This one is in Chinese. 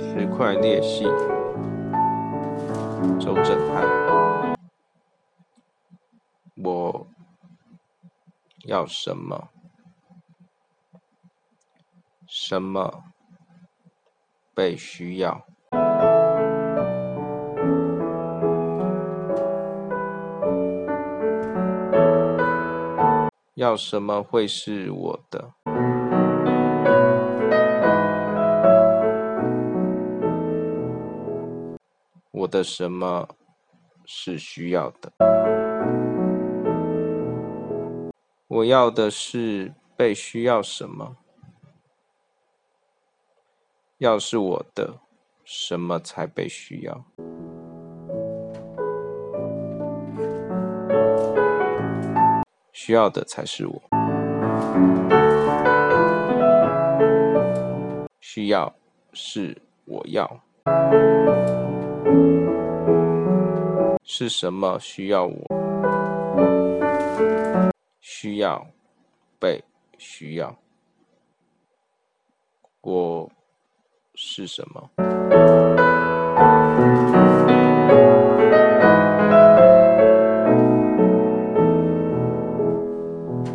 石块裂隙，周震撼。我要什么？什么被需要？要什么会是我的？我的什么是需要的？我要的是被需要什么？要是我的，什么才被需要？需要的才是我。需要是我要。是什么需要我？需要被需要。我是什么？